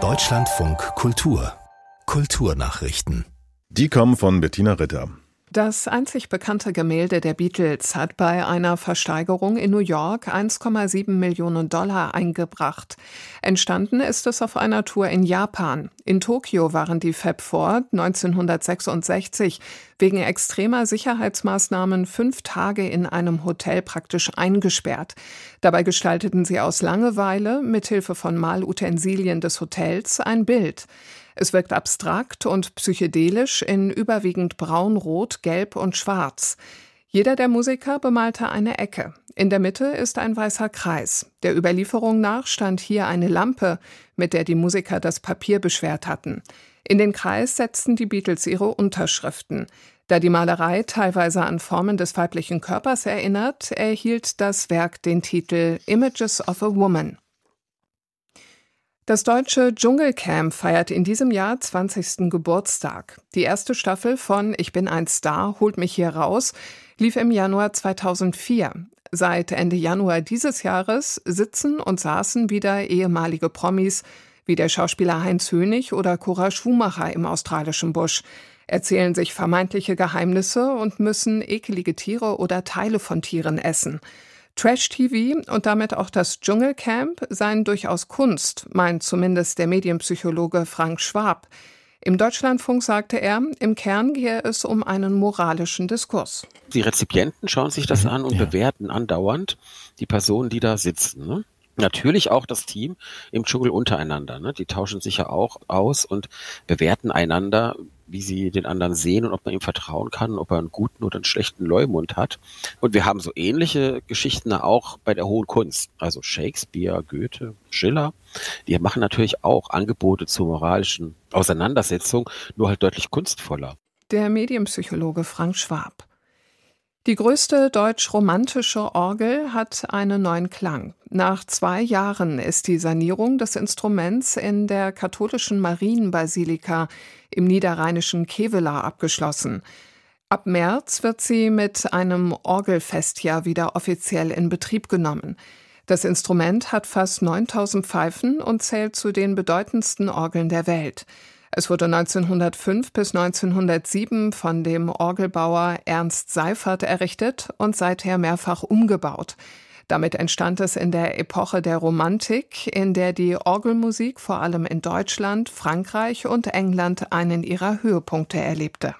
Deutschlandfunk Kultur Kulturnachrichten. Die kommen von Bettina Ritter. Das einzig bekannte Gemälde der Beatles hat bei einer Versteigerung in New York 1,7 Millionen Dollar eingebracht. Entstanden ist es auf einer Tour in Japan. In Tokio waren die Fab Four 1966 wegen extremer Sicherheitsmaßnahmen fünf Tage in einem Hotel praktisch eingesperrt. Dabei gestalteten sie aus Langeweile mithilfe von Malutensilien des Hotels ein Bild. Es wirkt abstrakt und psychedelisch in überwiegend braun, rot, gelb und schwarz. Jeder der Musiker bemalte eine Ecke. In der Mitte ist ein weißer Kreis. Der Überlieferung nach stand hier eine Lampe, mit der die Musiker das Papier beschwert hatten. In den Kreis setzten die Beatles ihre Unterschriften. Da die Malerei teilweise an Formen des weiblichen Körpers erinnert, erhielt das Werk den Titel Images of a Woman. Das deutsche Dschungelcamp feiert in diesem Jahr 20. Geburtstag. Die erste Staffel von Ich bin ein Star, holt mich hier raus, lief im Januar 2004. Seit Ende Januar dieses Jahres sitzen und saßen wieder ehemalige Promis wie der Schauspieler Heinz Hönig oder Cora Schumacher im australischen Busch, erzählen sich vermeintliche Geheimnisse und müssen ekelige Tiere oder Teile von Tieren essen. Trash-TV und damit auch das Dschungelcamp seien durchaus Kunst, meint zumindest der Medienpsychologe Frank Schwab. Im Deutschlandfunk sagte er, im Kern gehe es um einen moralischen Diskurs. Die Rezipienten schauen sich das an und ja. bewerten andauernd die Personen, die da sitzen. Ne? Natürlich auch das Team im Dschungel untereinander. Ne? Die tauschen sich ja auch aus und bewerten einander, wie sie den anderen sehen und ob man ihm vertrauen kann, ob er einen guten oder einen schlechten Leumund hat. Und wir haben so ähnliche Geschichten auch bei der hohen Kunst. Also Shakespeare, Goethe, Schiller, die machen natürlich auch Angebote zur moralischen Auseinandersetzung, nur halt deutlich kunstvoller. Der Medienpsychologe Frank Schwab. Die größte deutsch-romantische Orgel hat einen neuen Klang. Nach zwei Jahren ist die Sanierung des Instruments in der katholischen Marienbasilika im niederrheinischen Kevela abgeschlossen. Ab März wird sie mit einem Orgelfestjahr wieder offiziell in Betrieb genommen. Das Instrument hat fast 9000 Pfeifen und zählt zu den bedeutendsten Orgeln der Welt. Es wurde 1905 bis 1907 von dem Orgelbauer Ernst Seifert errichtet und seither mehrfach umgebaut. Damit entstand es in der Epoche der Romantik, in der die Orgelmusik vor allem in Deutschland, Frankreich und England einen ihrer Höhepunkte erlebte.